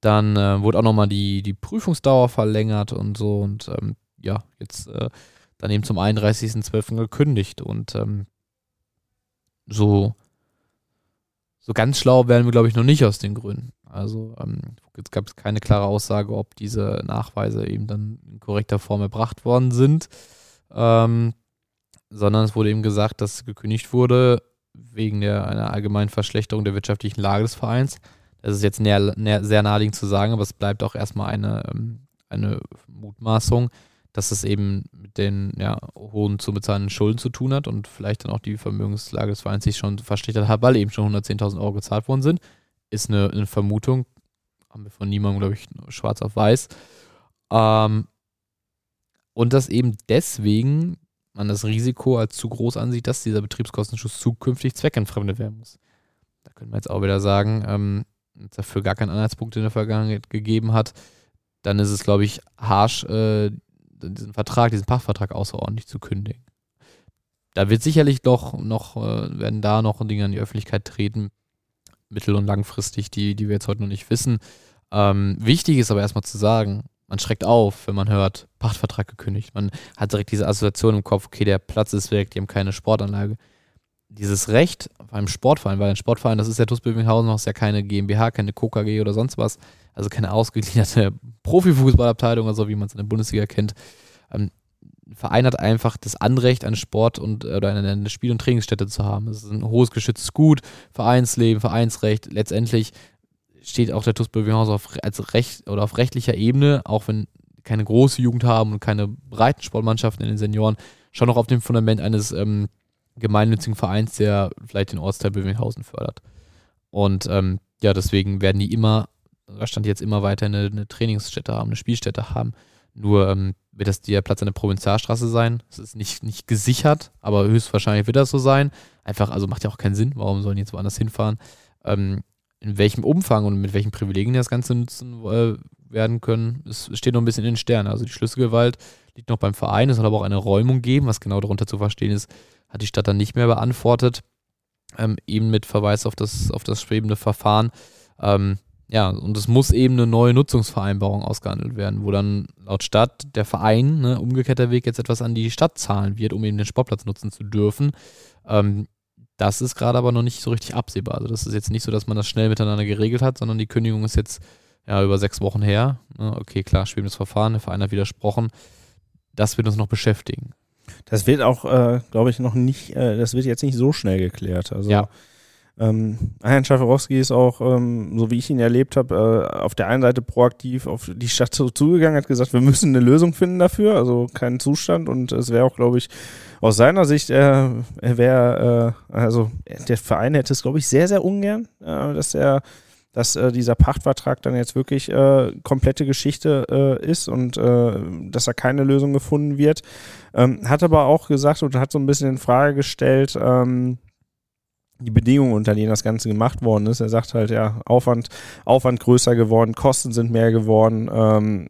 Dann äh, wurde auch nochmal die, die Prüfungsdauer verlängert und so und ähm, ja, jetzt äh, dann eben zum 31.12. gekündigt. Und ähm, so, so ganz schlau werden wir, glaube ich, noch nicht aus den Gründen. Also ähm, jetzt gab es keine klare Aussage, ob diese Nachweise eben dann in korrekter Form erbracht worden sind, ähm, sondern es wurde eben gesagt, dass gekündigt wurde wegen der, einer allgemeinen Verschlechterung der wirtschaftlichen Lage des Vereins. Das ist jetzt näher, näher, sehr naheliegend zu sagen, aber es bleibt auch erstmal eine, ähm, eine Mutmaßung dass es eben mit den ja, hohen zu bezahlenden Schulden zu tun hat und vielleicht dann auch die Vermögenslage des Vereins sich schon verschlechtert hat, weil eben schon 110.000 Euro gezahlt worden sind. Ist eine, eine Vermutung, haben wir von niemandem, glaube ich, schwarz auf weiß. Ähm, und dass eben deswegen man das Risiko als zu groß ansieht, dass dieser Betriebskostenschuss zukünftig zweckentfremdet werden muss. Da können wir jetzt auch wieder sagen, ähm, wenn es dafür gar keinen Anhaltspunkt in der Vergangenheit gegeben hat, dann ist es, glaube ich, harsch, äh, diesen Vertrag, diesen Pachtvertrag außerordentlich zu kündigen. Da wird sicherlich doch noch, äh, werden da noch Dinge an die Öffentlichkeit treten, mittel- und langfristig, die, die wir jetzt heute noch nicht wissen. Ähm, wichtig ist aber erstmal zu sagen, man schreckt auf, wenn man hört, Pachtvertrag gekündigt. Man hat direkt diese Assoziation im Kopf, okay, der Platz ist weg, die haben keine Sportanlage. Dieses Recht beim Sportverein, weil ein Sportverein, das ist ja TuS Bövinghausen, das ist ja keine GmbH, keine KKG oder sonst was, also keine ausgegliederte *laughs* Profifußballabteilung, also wie man es in der Bundesliga kennt. Ähm, ein Verein hat einfach das Anrecht, einen Sport und oder eine, Spiel- und Trainingsstätte zu haben. Das ist ein hohes geschütztes Gut, Vereinsleben, Vereinsrecht. Letztendlich steht auch der TuS Bövinghausen auf, als Recht oder auf rechtlicher Ebene, auch wenn keine große Jugend haben und keine breiten Sportmannschaften in den Senioren, schon noch auf dem Fundament eines ähm, gemeinnützigen Vereins, der vielleicht den Ortsteil Bövinghausen fördert. Und ähm, ja, deswegen werden die immer da stand jetzt immer weiter eine, eine Trainingsstätte haben, eine Spielstätte haben. Nur ähm, wird das der Platz an der Provinzialstraße sein. Es ist nicht, nicht gesichert, aber höchstwahrscheinlich wird das so sein. Einfach, also macht ja auch keinen Sinn. Warum sollen die jetzt woanders hinfahren? Ähm, in welchem Umfang und mit welchen Privilegien das Ganze nutzen äh, werden können, es steht noch ein bisschen in den Sternen. Also die Schlüsselgewalt liegt noch beim Verein. Es soll aber auch eine Räumung geben. Was genau darunter zu verstehen ist, hat die Stadt dann nicht mehr beantwortet. Ähm, eben mit Verweis auf das, auf das schwebende Verfahren. Ähm, ja, und es muss eben eine neue Nutzungsvereinbarung ausgehandelt werden, wo dann laut Stadt der Verein, ne, umgekehrter Weg, jetzt etwas an die Stadt zahlen wird, um eben den Sportplatz nutzen zu dürfen. Ähm, das ist gerade aber noch nicht so richtig absehbar. Also das ist jetzt nicht so, dass man das schnell miteinander geregelt hat, sondern die Kündigung ist jetzt ja über sechs Wochen her. Okay, klar, schwebendes Verfahren, der Verein hat widersprochen. Das wird uns noch beschäftigen. Das wird auch, äh, glaube ich, noch nicht, äh, das wird jetzt nicht so schnell geklärt. Also ja. Ähm, Herrn Schaferowski ist auch, ähm, so wie ich ihn erlebt habe, äh, auf der einen Seite proaktiv auf die Stadt so zugegangen, hat gesagt, wir müssen eine Lösung finden dafür, also keinen Zustand und es wäre auch, glaube ich, aus seiner Sicht, äh, er wäre, äh, also der Verein hätte es, glaube ich, sehr, sehr ungern, äh, dass er dass äh, dieser Pachtvertrag dann jetzt wirklich äh, komplette Geschichte äh, ist und äh, dass da keine Lösung gefunden wird. Ähm, hat aber auch gesagt und hat so ein bisschen in Frage gestellt, ähm, die Bedingungen, unter denen das Ganze gemacht worden ist. Er sagt halt, ja, Aufwand, Aufwand größer geworden, Kosten sind mehr geworden, ähm,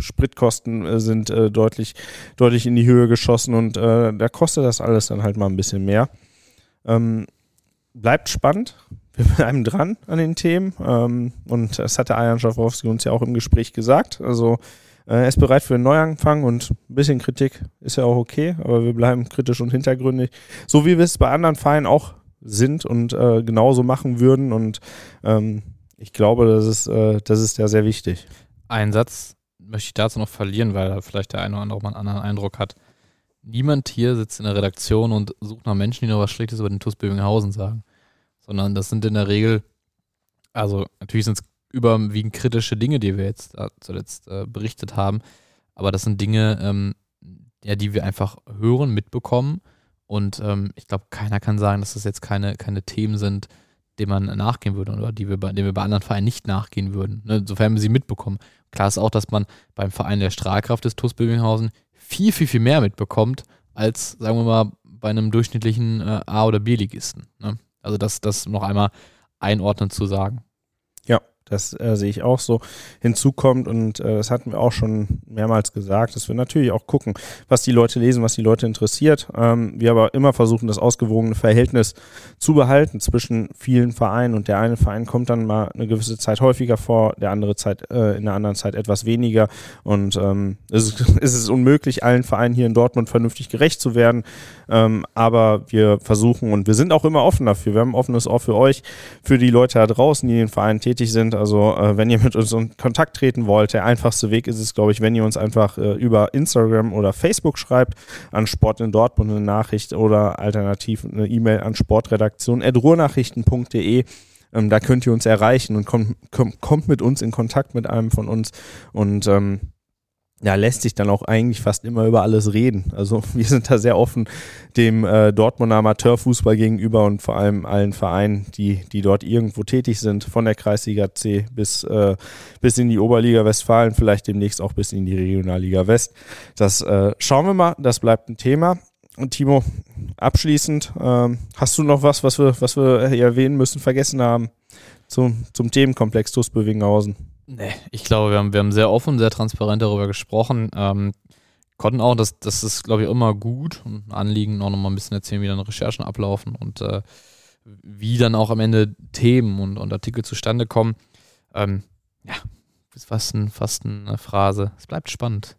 Spritkosten äh, sind äh, deutlich, deutlich in die Höhe geschossen und da kostet das alles dann halt mal ein bisschen mehr. Ähm, bleibt spannend. Wir bleiben dran an den Themen ähm, und das hat der Ayan Schafowski uns ja auch im Gespräch gesagt. Also äh, er ist bereit für einen Neuanfang und ein bisschen Kritik ist ja auch okay, aber wir bleiben kritisch und hintergründig. So wie wir es bei anderen Vereinen auch sind und äh, genauso machen würden. Und ähm, ich glaube, das ist, äh, das ist ja sehr wichtig. Ein Satz möchte ich dazu noch verlieren, weil vielleicht der eine oder andere mal einen anderen Eindruck hat. Niemand hier sitzt in der Redaktion und sucht nach Menschen, die noch was Schlechtes über den TuS Bövinghausen sagen. Sondern das sind in der Regel, also natürlich sind es überwiegend kritische Dinge, die wir jetzt äh, zuletzt äh, berichtet haben. Aber das sind Dinge, ähm, ja, die wir einfach hören, mitbekommen und ähm, ich glaube, keiner kann sagen, dass das jetzt keine, keine Themen sind, denen man nachgehen würde oder die wir bei, denen wir bei anderen Vereinen nicht nachgehen würden, ne, sofern wir sie mitbekommen. Klar ist auch, dass man beim Verein der Strahlkraft des TuS Bövinghausen viel, viel, viel mehr mitbekommt, als, sagen wir mal, bei einem durchschnittlichen äh, A- oder B-Ligisten. Ne? Also das, das noch einmal einordnend zu sagen. Das äh, sehe ich auch so. Hinzu kommt, und äh, das hatten wir auch schon mehrmals gesagt, dass wir natürlich auch gucken, was die Leute lesen, was die Leute interessiert. Ähm, wir aber immer versuchen, das ausgewogene Verhältnis zu behalten zwischen vielen Vereinen. Und der eine Verein kommt dann mal eine gewisse Zeit häufiger vor, der andere Zeit, äh, in der anderen Zeit etwas weniger. Und ähm, es, ist, *laughs* es ist unmöglich, allen Vereinen hier in Dortmund vernünftig gerecht zu werden. Ähm, aber wir versuchen und wir sind auch immer offen dafür. Wir haben ein offenes Ohr für euch, für die Leute da draußen, die in den Vereinen tätig sind also äh, wenn ihr mit uns in Kontakt treten wollt, der einfachste Weg ist es, glaube ich, wenn ihr uns einfach äh, über Instagram oder Facebook schreibt an Sport in Dortmund eine Nachricht oder alternativ eine E-Mail an sportredaktion.ruhrnachrichten.de. Ähm, da könnt ihr uns erreichen und kommt, kommt, kommt mit uns in Kontakt mit einem von uns und ähm, ja, lässt sich dann auch eigentlich fast immer über alles reden. Also *laughs* wir sind da sehr offen dem äh, Dortmunder Amateurfußball gegenüber und vor allem allen Vereinen, die, die dort irgendwo tätig sind, von der Kreisliga C bis, äh, bis in die Oberliga Westfalen, vielleicht demnächst auch bis in die Regionalliga West. Das äh, schauen wir mal, das bleibt ein Thema. Und Timo, abschließend, ähm, hast du noch was, was wir, was wir erwähnen müssen, vergessen haben zum, zum Themenkomplex TuS Bövinghausen? Nee, ich glaube, wir haben, wir haben sehr offen, sehr transparent darüber gesprochen. Ähm, konnten auch, das, das ist, glaube ich, immer gut und Anliegen auch nochmal ein bisschen erzählen, wie dann Recherchen ablaufen und äh, wie dann auch am Ende Themen und, und Artikel zustande kommen. Ähm, ja, ist fast, ein, fast eine Phrase. Es bleibt spannend.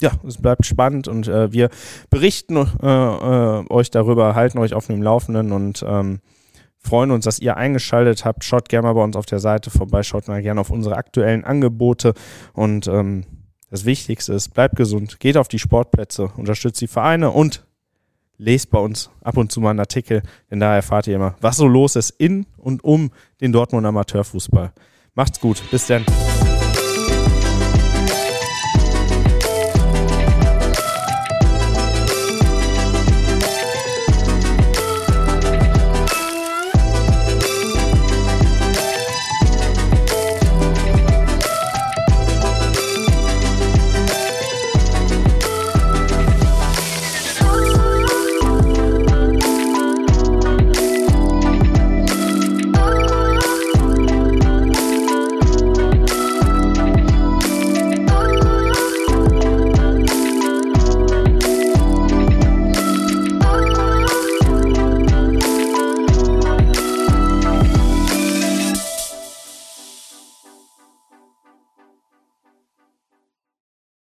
Ja, es bleibt spannend und äh, wir berichten äh, äh euch darüber, halten euch auf dem Laufenden und ähm, freuen uns, dass ihr eingeschaltet habt. Schaut gerne mal bei uns auf der Seite vorbei, schaut mal gerne auf unsere aktuellen Angebote und ähm, das Wichtigste ist, bleibt gesund, geht auf die Sportplätze, unterstützt die Vereine und lest bei uns ab und zu mal einen Artikel, denn da erfahrt ihr immer, was so los ist in und um den Dortmund Amateurfußball. Macht's gut, bis dann.